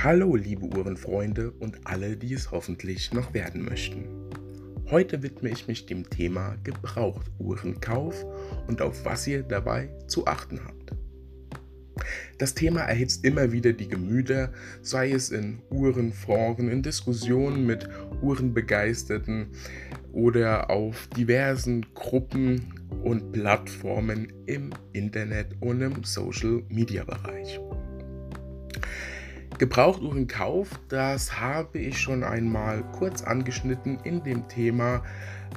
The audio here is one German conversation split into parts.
Hallo liebe Uhrenfreunde und alle, die es hoffentlich noch werden möchten. Heute widme ich mich dem Thema Gebrauchuhrenkauf und auf was ihr dabei zu achten habt. Das Thema erhitzt immer wieder die Gemüter, sei es in Uhrenforen, in Diskussionen mit Uhrenbegeisterten oder auf diversen Gruppen und Plattformen im Internet und im Social-Media-Bereich. Gebrauchuhrenkauf, das habe ich schon einmal kurz angeschnitten in dem Thema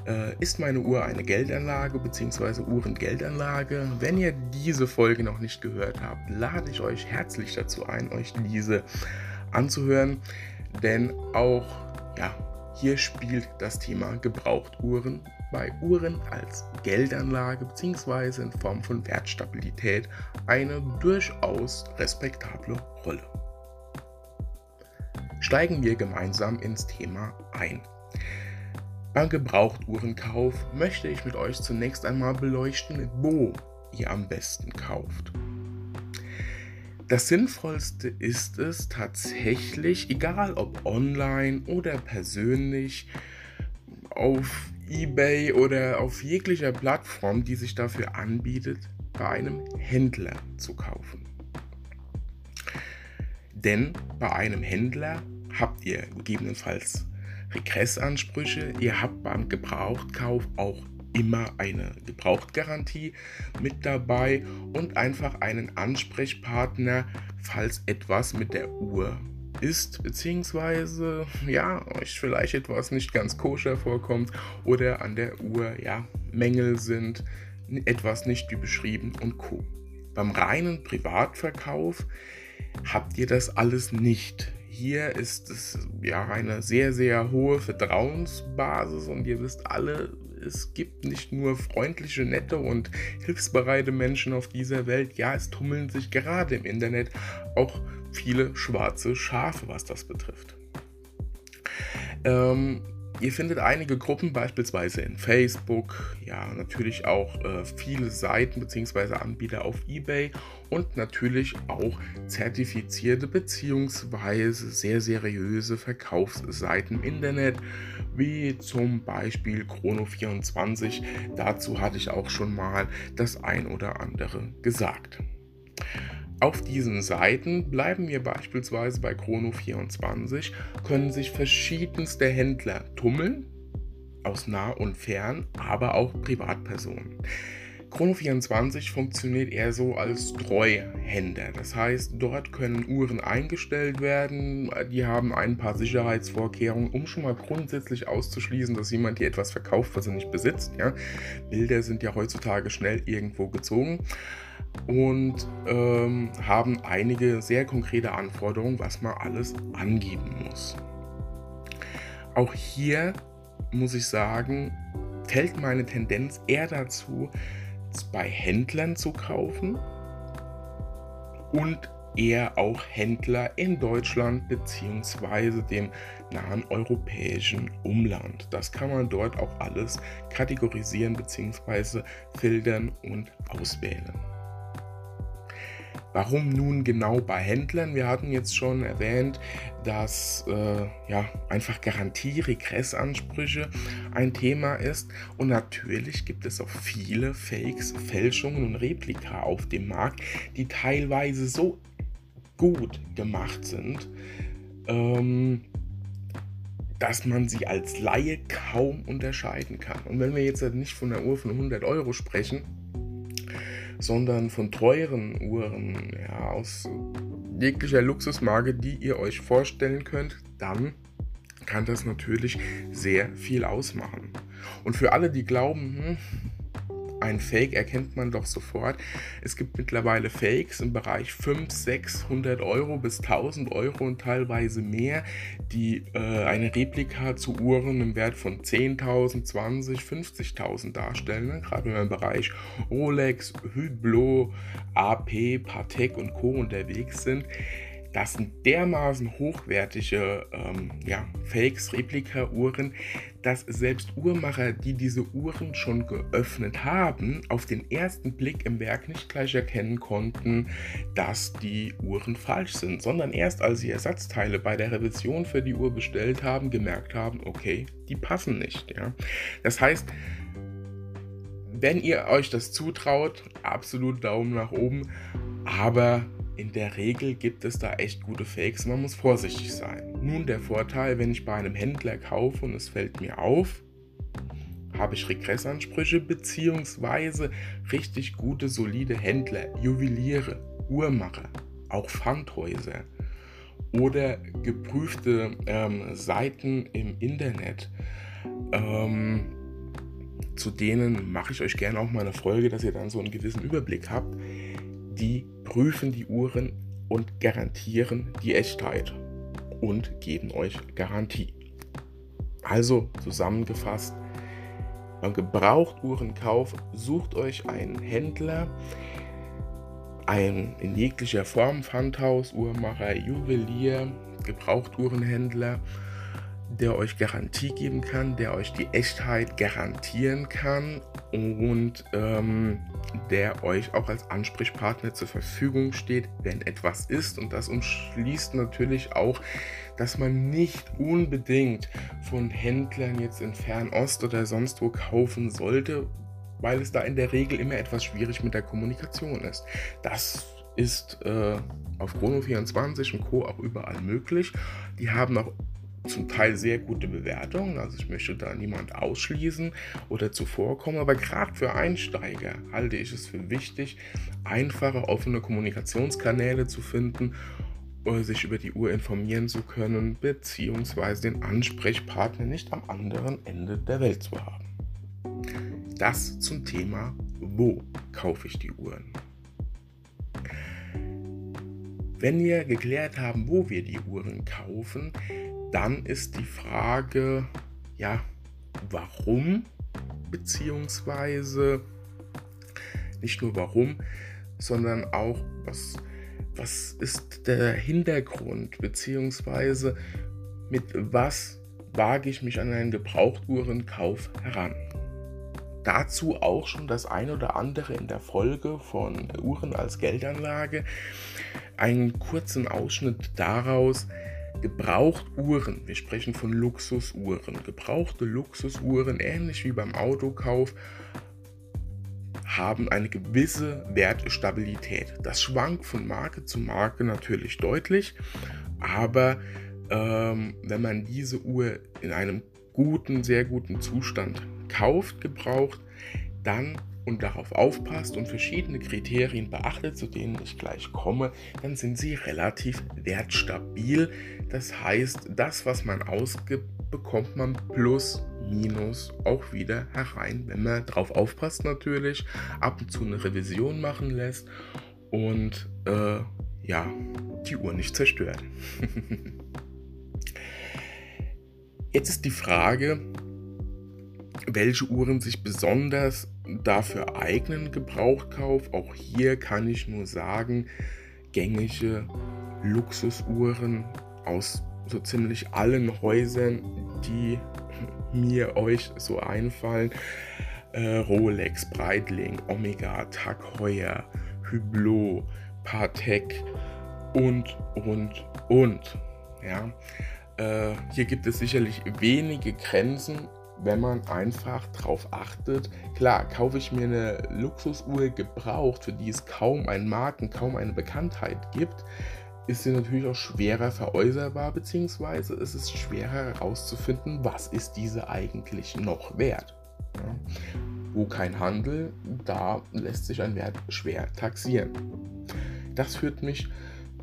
äh, ist meine Uhr eine Geldanlage bzw. Uhrengeldanlage? Wenn ihr diese Folge noch nicht gehört habt, lade ich euch herzlich dazu ein, euch diese anzuhören, denn auch ja, hier spielt das Thema Gebrauchtuhren bei Uhren als Geldanlage bzw. in Form von Wertstabilität eine durchaus respektable Rolle steigen wir gemeinsam ins Thema ein. Beim Gebrauchtuhrenkauf möchte ich mit euch zunächst einmal beleuchten, wo ihr am besten kauft. Das Sinnvollste ist es tatsächlich, egal ob online oder persönlich, auf eBay oder auf jeglicher Plattform, die sich dafür anbietet, bei einem Händler zu kaufen. Denn bei einem Händler habt ihr gegebenenfalls Regressansprüche, ihr habt beim Gebrauchtkauf auch immer eine Gebrauchtgarantie mit dabei und einfach einen Ansprechpartner, falls etwas mit der Uhr ist, beziehungsweise ja, euch vielleicht etwas nicht ganz koscher vorkommt oder an der Uhr ja Mängel sind, etwas nicht wie beschrieben und Co. Beim reinen Privatverkauf habt ihr das alles nicht. Hier ist es ja eine sehr, sehr hohe Vertrauensbasis und ihr wisst alle, es gibt nicht nur freundliche, nette und hilfsbereite Menschen auf dieser Welt, ja, es tummeln sich gerade im Internet auch viele schwarze Schafe, was das betrifft. Ähm, Ihr findet einige Gruppen beispielsweise in Facebook, ja natürlich auch äh, viele Seiten bzw. Anbieter auf eBay und natürlich auch zertifizierte bzw. sehr seriöse Verkaufsseiten im Internet, wie zum Beispiel Chrono24. Dazu hatte ich auch schon mal das ein oder andere gesagt. Auf diesen Seiten bleiben wir beispielsweise bei Chrono24, können sich verschiedenste Händler tummeln, aus nah und fern, aber auch Privatpersonen. Chrono24 funktioniert eher so als Treuhänder. Das heißt, dort können Uhren eingestellt werden. Die haben ein paar Sicherheitsvorkehrungen, um schon mal grundsätzlich auszuschließen, dass jemand hier etwas verkauft, was er nicht besitzt. Ja? Bilder sind ja heutzutage schnell irgendwo gezogen und ähm, haben einige sehr konkrete Anforderungen, was man alles angeben muss. Auch hier muss ich sagen, fällt meine Tendenz eher dazu, bei Händlern zu kaufen und eher auch Händler in Deutschland bzw. dem nahen europäischen Umland. Das kann man dort auch alles kategorisieren bzw. filtern und auswählen. Warum nun genau bei Händlern? Wir hatten jetzt schon erwähnt, dass äh, ja einfach Garantie, Regressansprüche ein Thema ist. Und natürlich gibt es auch viele Fakes, Fälschungen und Replika auf dem Markt, die teilweise so gut gemacht sind, ähm, dass man sie als Laie kaum unterscheiden kann. Und wenn wir jetzt nicht von einer Uhr von 100 Euro sprechen, sondern von teuren Uhren ja, aus jeglicher Luxusmarke, die ihr euch vorstellen könnt, dann kann das natürlich sehr viel ausmachen. Und für alle, die glauben, hm, ein Fake erkennt man doch sofort. Es gibt mittlerweile Fakes im Bereich 500, 600 Euro bis 1000 Euro und teilweise mehr, die äh, eine Replika zu Uhren im Wert von 10.000, 20, 50.000 darstellen. Ne? Gerade wenn wir im Bereich Rolex, Hublot, AP, Patek und Co. unterwegs sind. Das sind dermaßen hochwertige ähm, ja, Fakes, Replika-Uhren, dass selbst Uhrmacher, die diese Uhren schon geöffnet haben, auf den ersten Blick im Werk nicht gleich erkennen konnten, dass die Uhren falsch sind, sondern erst als sie Ersatzteile bei der Revision für die Uhr bestellt haben, gemerkt haben, okay, die passen nicht. Ja? Das heißt, wenn ihr euch das zutraut, absolut Daumen nach oben, aber in der Regel gibt es da echt gute Fakes, man muss vorsichtig sein. Nun der Vorteil, wenn ich bei einem Händler kaufe und es fällt mir auf, habe ich Regressansprüche beziehungsweise richtig gute, solide Händler, Juweliere, Uhrmacher, auch Pfandhäuser oder geprüfte ähm, Seiten im Internet. Ähm, zu denen mache ich euch gerne auch mal eine Folge, dass ihr dann so einen gewissen Überblick habt die prüfen die Uhren und garantieren die Echtheit und geben euch Garantie. Also zusammengefasst, beim Gebrauchtuhrenkauf sucht euch einen Händler, ein in jeglicher Form Pfandhaus, Uhrmacher, Juwelier, Gebrauchtuhrenhändler, der euch Garantie geben kann, der euch die Echtheit garantieren kann und ähm, der euch auch als Ansprechpartner zur Verfügung steht, wenn etwas ist. Und das umschließt natürlich auch, dass man nicht unbedingt von Händlern jetzt in Fernost oder sonst wo kaufen sollte, weil es da in der Regel immer etwas schwierig mit der Kommunikation ist. Das ist äh, auf Chrono24 und Co. auch überall möglich. Die haben auch zum Teil sehr gute Bewertungen, also ich möchte da niemand ausschließen oder zuvorkommen, aber gerade für Einsteiger halte ich es für wichtig, einfache, offene Kommunikationskanäle zu finden, oder sich über die Uhr informieren zu können, beziehungsweise den Ansprechpartner nicht am anderen Ende der Welt zu haben. Das zum Thema, wo kaufe ich die Uhren? Wenn wir geklärt haben, wo wir die Uhren kaufen, dann ist die Frage, ja, warum, beziehungsweise nicht nur warum, sondern auch, was, was ist der Hintergrund, beziehungsweise mit was wage ich mich an einen Gebrauchtuhrenkauf heran. Dazu auch schon das ein oder andere in der Folge von Uhren als Geldanlage. Einen kurzen Ausschnitt daraus, Gebrauchtuhren, wir sprechen von Luxusuhren. Gebrauchte Luxusuhren, ähnlich wie beim Autokauf, haben eine gewisse Wertstabilität. Das schwankt von Marke zu Marke natürlich deutlich, aber ähm, wenn man diese Uhr in einem guten, sehr guten Zustand kauft, gebraucht, dann und darauf aufpasst und verschiedene Kriterien beachtet, zu denen ich gleich komme, dann sind sie relativ wertstabil. Das heißt, das, was man ausgibt, bekommt man plus minus auch wieder herein, wenn man darauf aufpasst natürlich, ab und zu eine Revision machen lässt und äh, ja, die Uhr nicht zerstört. Jetzt ist die Frage, welche Uhren sich besonders dafür eignen, Gebrauchkauf. Auch hier kann ich nur sagen, gängige Luxusuhren aus so ziemlich allen Häusern, die mir euch so einfallen. Äh, Rolex, Breitling, Omega, Tag Heuer, Hublot, Patek und, und, und. Ja. Äh, hier gibt es sicherlich wenige Grenzen, wenn man einfach darauf achtet. Klar, kaufe ich mir eine Luxusuhr gebraucht, für die es kaum einen Marken, kaum eine Bekanntheit gibt, ist sie natürlich auch schwerer veräußerbar, beziehungsweise ist es schwerer herauszufinden, was ist diese eigentlich noch wert. Ja. Wo kein Handel, da lässt sich ein Wert schwer taxieren. Das führt mich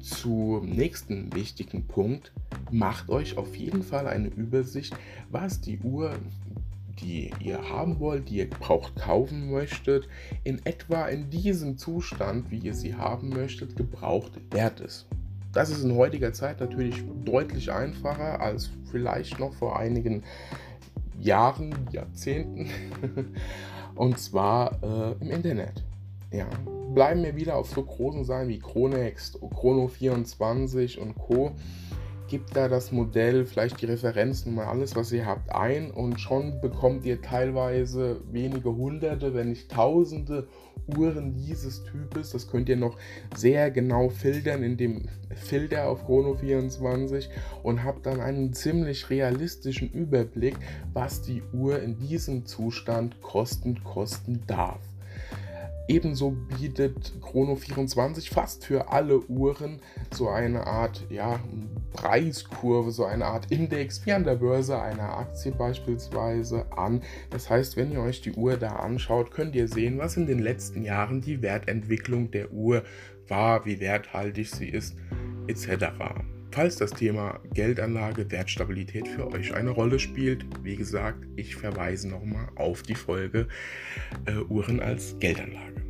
zum nächsten wichtigen Punkt. Macht euch auf jeden Fall eine Übersicht, was die Uhr, die ihr haben wollt, die ihr gebraucht kaufen möchtet, in etwa in diesem Zustand, wie ihr sie haben möchtet, gebraucht wert ist. Das ist in heutiger Zeit natürlich deutlich einfacher als vielleicht noch vor einigen Jahren, Jahrzehnten. Und zwar äh, im Internet. Ja, bleiben wir wieder auf so großen Seiten wie Chronex, Chrono 24 und Co gebt da das Modell, vielleicht die Referenznummer, alles, was ihr habt, ein und schon bekommt ihr teilweise wenige hunderte, wenn nicht tausende Uhren dieses Types. Das könnt ihr noch sehr genau filtern in dem Filter auf Chrono 24 und habt dann einen ziemlich realistischen Überblick, was die Uhr in diesem Zustand kosten, kosten darf. Ebenso bietet Chrono 24 fast für alle Uhren so eine Art ja, Preiskurve, so eine Art Index wie an der Börse einer Aktie beispielsweise an. Das heißt, wenn ihr euch die Uhr da anschaut, könnt ihr sehen, was in den letzten Jahren die Wertentwicklung der Uhr war, wie werthaltig sie ist, etc. Falls das Thema Geldanlage, Wertstabilität für euch eine Rolle spielt, wie gesagt, ich verweise nochmal auf die Folge äh, Uhren als Geldanlage.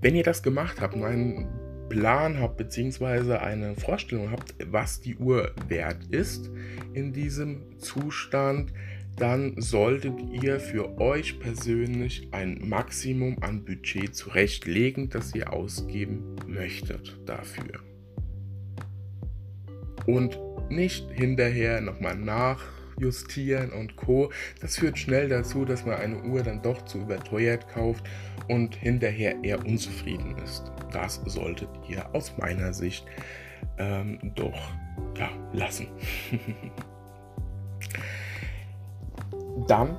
Wenn ihr das gemacht habt und einen Plan habt, beziehungsweise eine Vorstellung habt, was die Uhr wert ist in diesem Zustand, dann solltet ihr für euch persönlich ein Maximum an Budget zurechtlegen, das ihr ausgeben möchtet dafür. Und nicht hinterher nochmal nachjustieren und Co. Das führt schnell dazu, dass man eine Uhr dann doch zu überteuert kauft und hinterher eher unzufrieden ist. Das solltet ihr aus meiner Sicht ähm, doch ja, lassen. Dann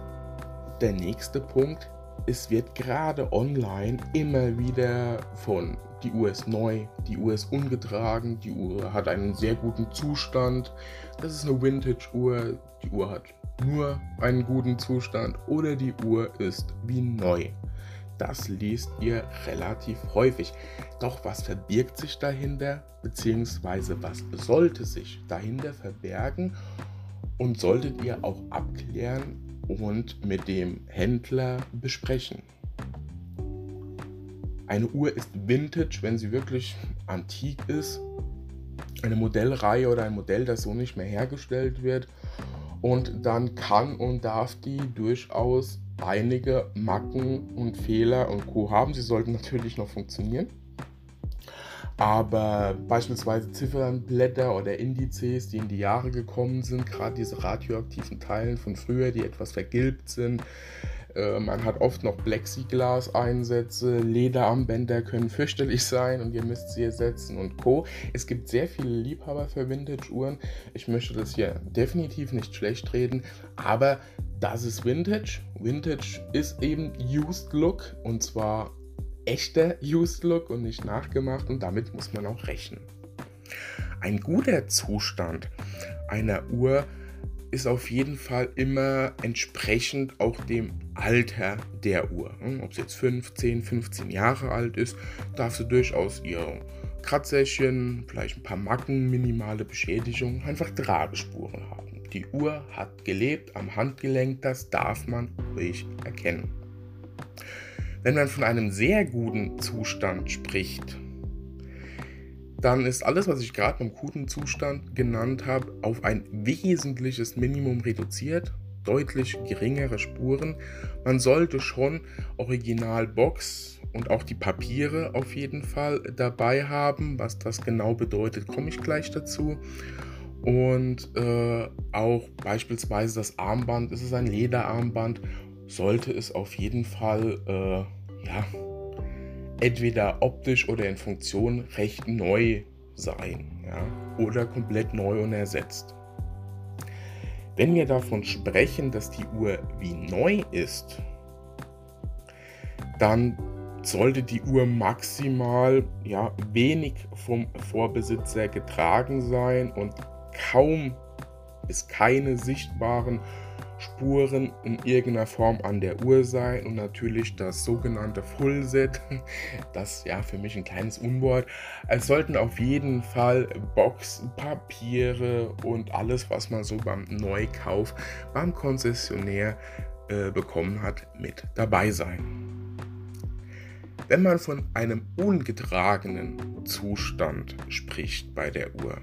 der nächste Punkt. Es wird gerade online immer wieder von die Uhr ist neu, die Uhr ist ungetragen, die Uhr hat einen sehr guten Zustand. Das ist eine Vintage-Uhr, die Uhr hat nur einen guten Zustand oder die Uhr ist wie neu. Das liest ihr relativ häufig. Doch was verbirgt sich dahinter, beziehungsweise was sollte sich dahinter verbergen und solltet ihr auch abklären und mit dem Händler besprechen. Eine Uhr ist vintage, wenn sie wirklich antik ist. Eine Modellreihe oder ein Modell, das so nicht mehr hergestellt wird. Und dann kann und darf die durchaus einige Macken und Fehler und Co. haben. Sie sollten natürlich noch funktionieren. Aber beispielsweise Ziffernblätter oder Indizes, die in die Jahre gekommen sind, gerade diese radioaktiven Teilen von früher, die etwas vergilbt sind, äh, man hat oft noch Plexiglas-Einsätze, Lederarmbänder können fürchterlich sein und ihr müsst sie ersetzen und Co. Es gibt sehr viele Liebhaber für Vintage-Uhren. Ich möchte das hier definitiv nicht schlecht reden, aber das ist Vintage. Vintage ist eben Used Look und zwar echter Used Look und nicht nachgemacht und damit muss man auch rechnen. Ein guter Zustand einer Uhr ist auf jeden Fall immer entsprechend auch dem Alter der Uhr. Hm, ob sie jetzt 15, 15 Jahre alt ist, darf sie durchaus ihre Kratzerchen, vielleicht ein paar Macken, minimale Beschädigungen, einfach Tragespuren haben. Die Uhr hat gelebt am Handgelenk, das darf man ruhig erkennen. Wenn man von einem sehr guten Zustand spricht, dann ist alles, was ich gerade beim guten Zustand genannt habe, auf ein wesentliches Minimum reduziert. Deutlich geringere Spuren. Man sollte schon Originalbox und auch die Papiere auf jeden Fall dabei haben. Was das genau bedeutet, komme ich gleich dazu. Und äh, auch beispielsweise das Armband, ist es ein Lederarmband, sollte es auf jeden Fall äh, ja, entweder optisch oder in Funktion recht neu sein ja, oder komplett neu und ersetzt. Wenn wir davon sprechen, dass die Uhr wie neu ist, dann sollte die Uhr maximal ja, wenig vom Vorbesitzer getragen sein und kaum bis keine sichtbaren Spuren in irgendeiner Form an der Uhr sein und natürlich das sogenannte Fullset, das ja für mich ein kleines Unwort. Es sollten auf jeden Fall Boxen, Papiere und alles, was man so beim Neukauf beim Konzessionär äh, bekommen hat, mit dabei sein. Wenn man von einem ungetragenen Zustand spricht bei der Uhr,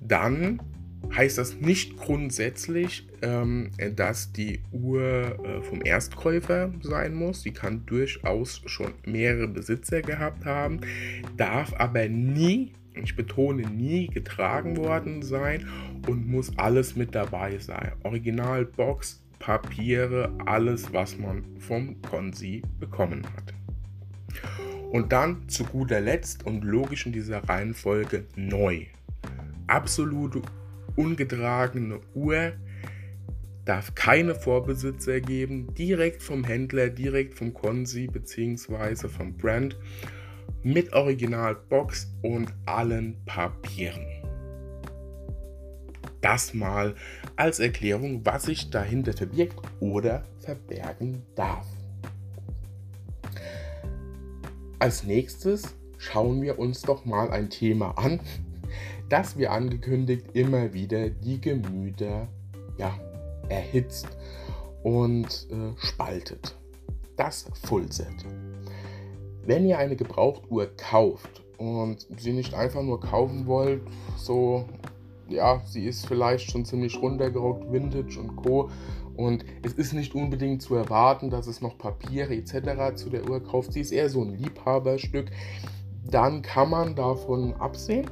dann heißt das nicht grundsätzlich, ähm, dass die Uhr äh, vom Erstkäufer sein muss. Sie kann durchaus schon mehrere Besitzer gehabt haben, darf aber nie, ich betone nie, getragen worden sein und muss alles mit dabei sein. Original Box, Papiere, alles, was man vom Konsi bekommen hat. Und dann zu guter Letzt und logisch in dieser Reihenfolge neu. Absolute ungetragene Uhr darf keine Vorbesitzer geben, direkt vom Händler, direkt vom Konsi bzw. vom Brand mit Originalbox und allen Papieren. Das mal als Erklärung, was sich dahinter verbirgt oder verbergen darf. Als nächstes schauen wir uns doch mal ein Thema an, das wir angekündigt immer wieder die Gemüter ja, erhitzt und äh, spaltet. Das Fullset. Wenn ihr eine Gebrauchtuhr kauft und sie nicht einfach nur kaufen wollt, so ja, sie ist vielleicht schon ziemlich runtergerockt, Vintage und Co. Und es ist nicht unbedingt zu erwarten, dass es noch Papiere etc. zu der Uhr kauft. Sie ist eher so ein Liebhaberstück. Dann kann man davon absehen.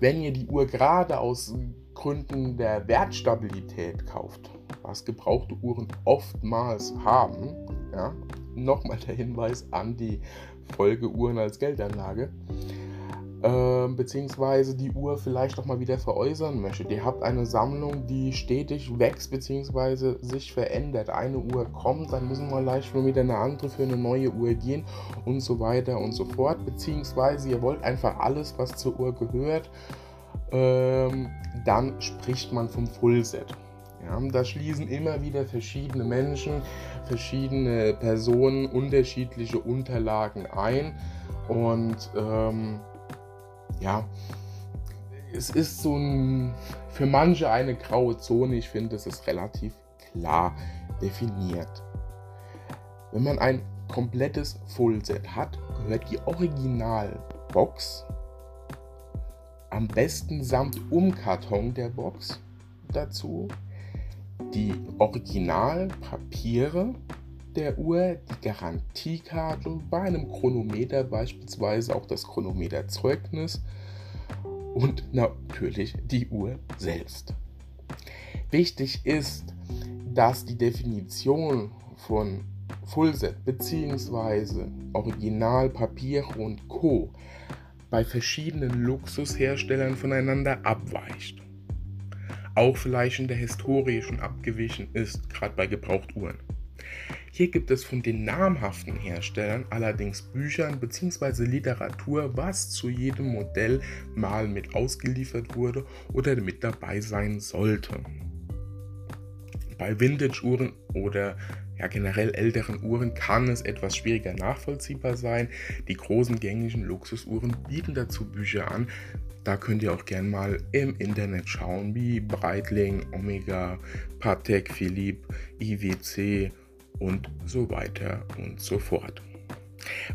Wenn ihr die Uhr gerade aus Gründen der Wertstabilität kauft, was gebrauchte Uhren oftmals haben, ja, nochmal der Hinweis an die Folgeuhren als Geldanlage, äh, beziehungsweise die Uhr vielleicht auch mal wieder veräußern möchtet. Ihr habt eine Sammlung, die stetig wächst beziehungsweise sich verändert. Eine Uhr kommt, dann müssen wir leicht nur wieder eine andere für eine neue Uhr gehen und so weiter und so fort. Beziehungsweise ihr wollt einfach alles, was zur Uhr gehört, ähm, dann spricht man vom Fullset. Ja, da schließen immer wieder verschiedene Menschen, verschiedene Personen unterschiedliche Unterlagen ein. Und ähm, ja, es ist so ein, für manche eine graue Zone. Ich finde, es ist relativ klar definiert. Wenn man ein komplettes Fullset hat, gehört die Originalbox am besten samt Umkarton der Box dazu. Die Originalpapiere der Uhr, die Garantiekarte, bei einem Chronometer beispielsweise auch das Chronometerzeugnis und natürlich die Uhr selbst. Wichtig ist, dass die Definition von Fullset bzw. Originalpapiere und Co bei verschiedenen Luxusherstellern voneinander abweicht. Auch vielleicht in der Historie schon abgewichen ist, gerade bei Gebrauchtuhren. Hier gibt es von den namhaften Herstellern allerdings Büchern bzw. Literatur, was zu jedem Modell mal mit ausgeliefert wurde oder mit dabei sein sollte. Bei Vintage-Uhren oder ja, generell älteren Uhren kann es etwas schwieriger nachvollziehbar sein. Die großen gängigen Luxusuhren bieten dazu Bücher an. Da könnt ihr auch gerne mal im Internet schauen, wie Breitling, Omega, Patek Philippe, IWC und so weiter und so fort.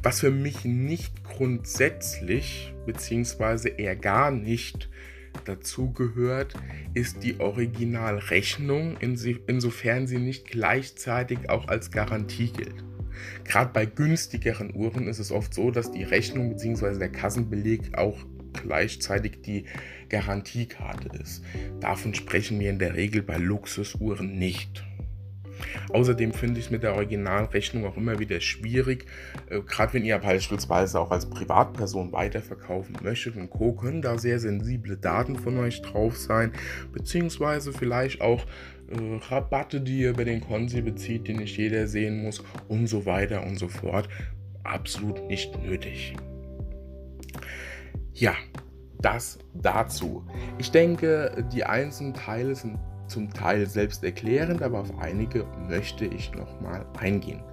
Was für mich nicht grundsätzlich, beziehungsweise eher gar nicht dazu gehört, ist die Originalrechnung, insofern sie nicht gleichzeitig auch als Garantie gilt. Gerade bei günstigeren Uhren ist es oft so, dass die Rechnung bzw. der Kassenbeleg auch gleichzeitig die Garantiekarte ist. Davon sprechen wir in der Regel bei Luxusuhren nicht. Außerdem finde ich es mit der Originalrechnung auch immer wieder schwierig, äh, gerade wenn ihr beispielsweise auch als Privatperson weiterverkaufen möchtet und Co. können da sehr sensible Daten von euch drauf sein, beziehungsweise vielleicht auch äh, Rabatte, die ihr bei den Konsi bezieht, die nicht jeder sehen muss und so weiter und so fort. Absolut nicht nötig. Ja, das dazu. Ich denke, die einzelnen Teile sind zum Teil selbst erklärend, aber auf einige möchte ich nochmal eingehen.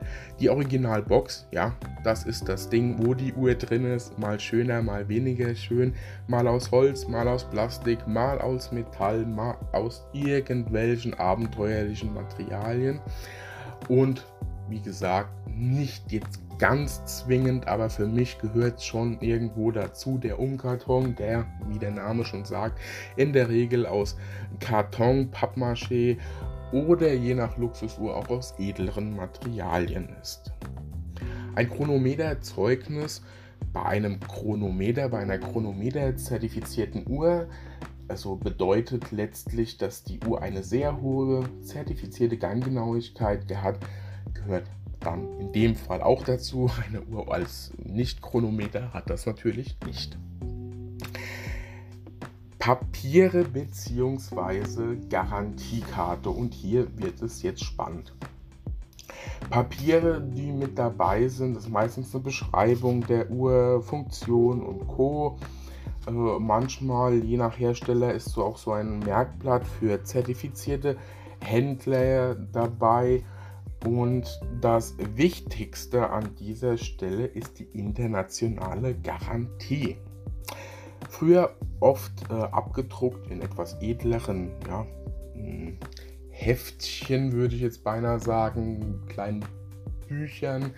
Die Originalbox, ja, das ist das Ding, wo die Uhr drin ist, mal schöner, mal weniger schön, mal aus Holz, mal aus Plastik, mal aus Metall, mal aus irgendwelchen abenteuerlichen Materialien. Und wie gesagt, nicht jetzt ganz zwingend, aber für mich gehört schon irgendwo dazu der Umkarton, der, wie der Name schon sagt, in der Regel aus Karton, Pappmaché oder je nach Luxusuhr auch aus edleren Materialien ist. Ein Chronometerzeugnis bei einem Chronometer, bei einer Chronometer-zertifizierten Uhr, also bedeutet letztlich, dass die Uhr eine sehr hohe zertifizierte Ganggenauigkeit hat, gehört dann in dem Fall auch dazu. Eine Uhr als Nicht-Chronometer hat das natürlich nicht. Papiere bzw. Garantiekarte und hier wird es jetzt spannend. Papiere, die mit dabei sind, ist meistens eine Beschreibung der Uhr, Funktion und Co. Äh, manchmal, je nach Hersteller, ist so auch so ein Merkblatt für zertifizierte Händler dabei und das Wichtigste an dieser Stelle ist die internationale Garantie. Früher oft äh, abgedruckt in etwas edleren ja, hm, Heftchen, würde ich jetzt beinahe sagen, kleinen Büchern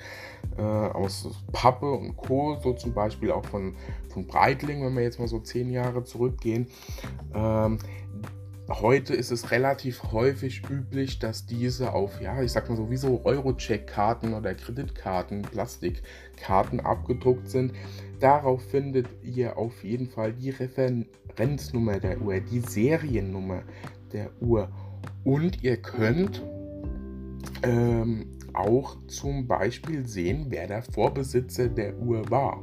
äh, aus Pappe und Co., so zum Beispiel auch von, von Breitling, wenn wir jetzt mal so zehn Jahre zurückgehen. Ähm, Heute ist es relativ häufig üblich, dass diese auf, ja, ich sag mal so, wie so Euro-Check-Karten oder Kreditkarten, Plastikkarten abgedruckt sind. Darauf findet ihr auf jeden Fall die Referenznummer der Uhr, die Seriennummer der Uhr. Und ihr könnt ähm, auch zum Beispiel sehen, wer der Vorbesitzer der Uhr war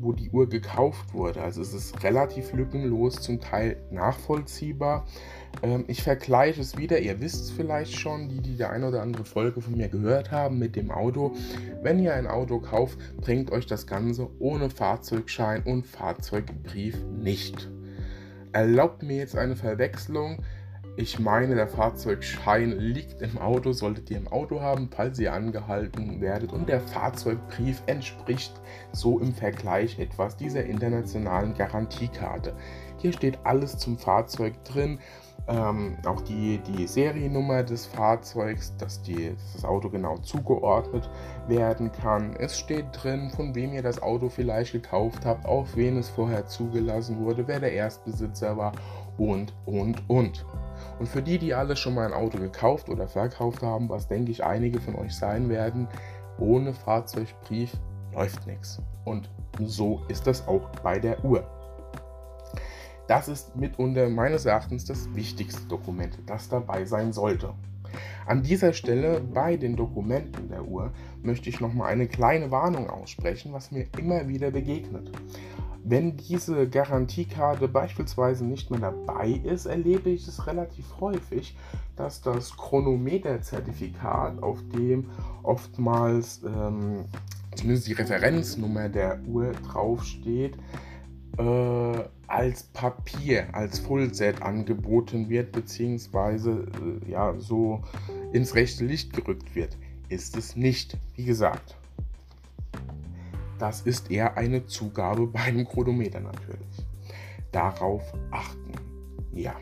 wo die Uhr gekauft wurde. Also es ist relativ lückenlos, zum Teil nachvollziehbar. Ähm, ich vergleiche es wieder, ihr wisst es vielleicht schon, die, die die eine oder andere Folge von mir gehört haben mit dem Auto. Wenn ihr ein Auto kauft, bringt euch das Ganze ohne Fahrzeugschein und Fahrzeugbrief nicht. Erlaubt mir jetzt eine Verwechslung. Ich meine, der Fahrzeugschein liegt im Auto, solltet ihr im Auto haben, falls ihr angehalten werdet. Und der Fahrzeugbrief entspricht so im Vergleich etwas dieser internationalen Garantiekarte. Hier steht alles zum Fahrzeug drin. Ähm, auch die, die Seriennummer des Fahrzeugs, dass, die, dass das Auto genau zugeordnet werden kann. Es steht drin, von wem ihr das Auto vielleicht gekauft habt, auf wen es vorher zugelassen wurde, wer der Erstbesitzer war und, und, und. Und für die, die alle schon mal ein Auto gekauft oder verkauft haben, was denke ich einige von euch sein werden, ohne Fahrzeugbrief läuft nichts. Und so ist das auch bei der Uhr. Das ist mitunter meines Erachtens das wichtigste Dokument, das dabei sein sollte. An dieser Stelle bei den Dokumenten der Uhr möchte ich nochmal eine kleine Warnung aussprechen, was mir immer wieder begegnet. Wenn diese Garantiekarte beispielsweise nicht mehr dabei ist, erlebe ich es relativ häufig, dass das Chronometerzertifikat, auf dem oftmals ähm, zumindest die Referenznummer der Uhr draufsteht, äh, als Papier, als Fullset angeboten wird, beziehungsweise äh, ja, so ins rechte Licht gerückt wird. Ist es nicht, wie gesagt. Das ist eher eine Zugabe beim Chronometer natürlich. Darauf achten. Ja.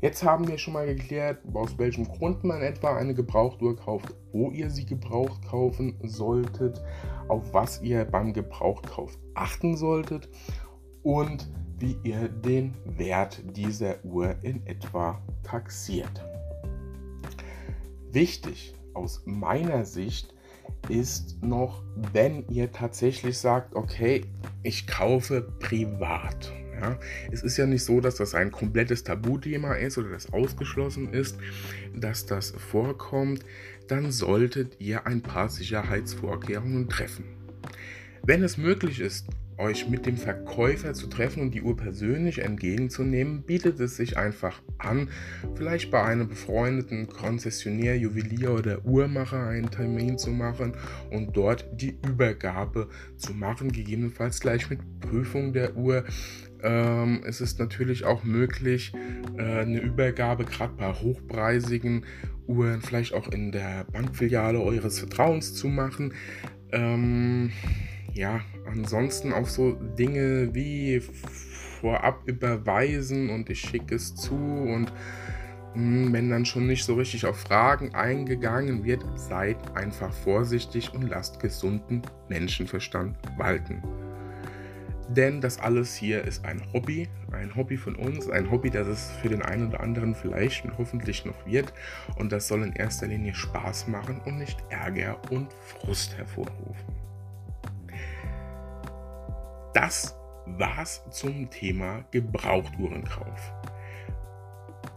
Jetzt haben wir schon mal geklärt, aus welchem Grund man etwa eine Gebrauchtuhr kauft, wo ihr sie gebraucht kaufen solltet, auf was ihr beim Gebrauchkauf achten solltet und wie ihr den Wert dieser Uhr in etwa taxiert. Wichtig aus meiner Sicht ist noch, wenn ihr tatsächlich sagt, okay, ich kaufe privat. Ja, es ist ja nicht so, dass das ein komplettes Tabuthema ist oder das ausgeschlossen ist, dass das vorkommt. Dann solltet ihr ein paar Sicherheitsvorkehrungen treffen. Wenn es möglich ist, euch mit dem Verkäufer zu treffen und die Uhr persönlich entgegenzunehmen, bietet es sich einfach an, vielleicht bei einem befreundeten Konzessionär, Juwelier oder Uhrmacher einen Termin zu machen und dort die Übergabe zu machen, gegebenenfalls gleich mit Prüfung der Uhr. Ähm, es ist natürlich auch möglich, äh, eine Übergabe gerade bei hochpreisigen Uhren vielleicht auch in der Bankfiliale eures Vertrauens zu machen. Ähm, ja, ansonsten auch so Dinge wie vorab überweisen und ich schicke es zu und hm, wenn dann schon nicht so richtig auf Fragen eingegangen wird, seid einfach vorsichtig und lasst gesunden Menschenverstand walten. Denn das alles hier ist ein Hobby, ein Hobby von uns, ein Hobby, das es für den einen oder anderen vielleicht und hoffentlich noch wird. Und das soll in erster Linie Spaß machen und nicht Ärger und Frust hervorrufen. Das war's zum Thema Gebrauchtuhrenkauf.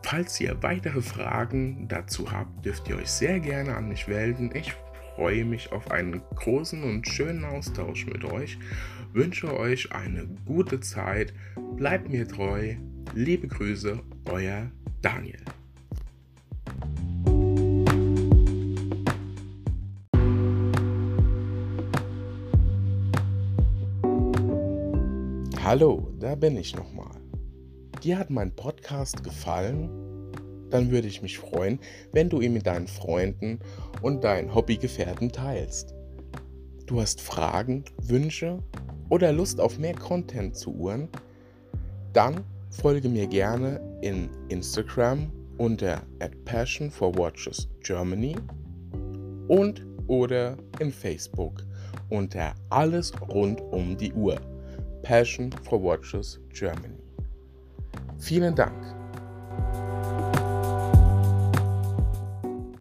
Falls ihr weitere Fragen dazu habt, dürft ihr euch sehr gerne an mich melden. Ich freue mich auf einen großen und schönen Austausch mit euch. Wünsche euch eine gute Zeit. Bleibt mir treu. Liebe Grüße, euer Daniel. Hallo, da bin ich nochmal. Dir hat mein Podcast gefallen? Dann würde ich mich freuen, wenn du ihn mit deinen Freunden und deinen Hobbygefährten teilst. Du hast Fragen, Wünsche oder Lust auf mehr Content zu Uhren? Dann folge mir gerne in Instagram unter Passion for Watches Germany und oder in Facebook unter Alles rund um die Uhr Passion for Watches Germany. Vielen Dank.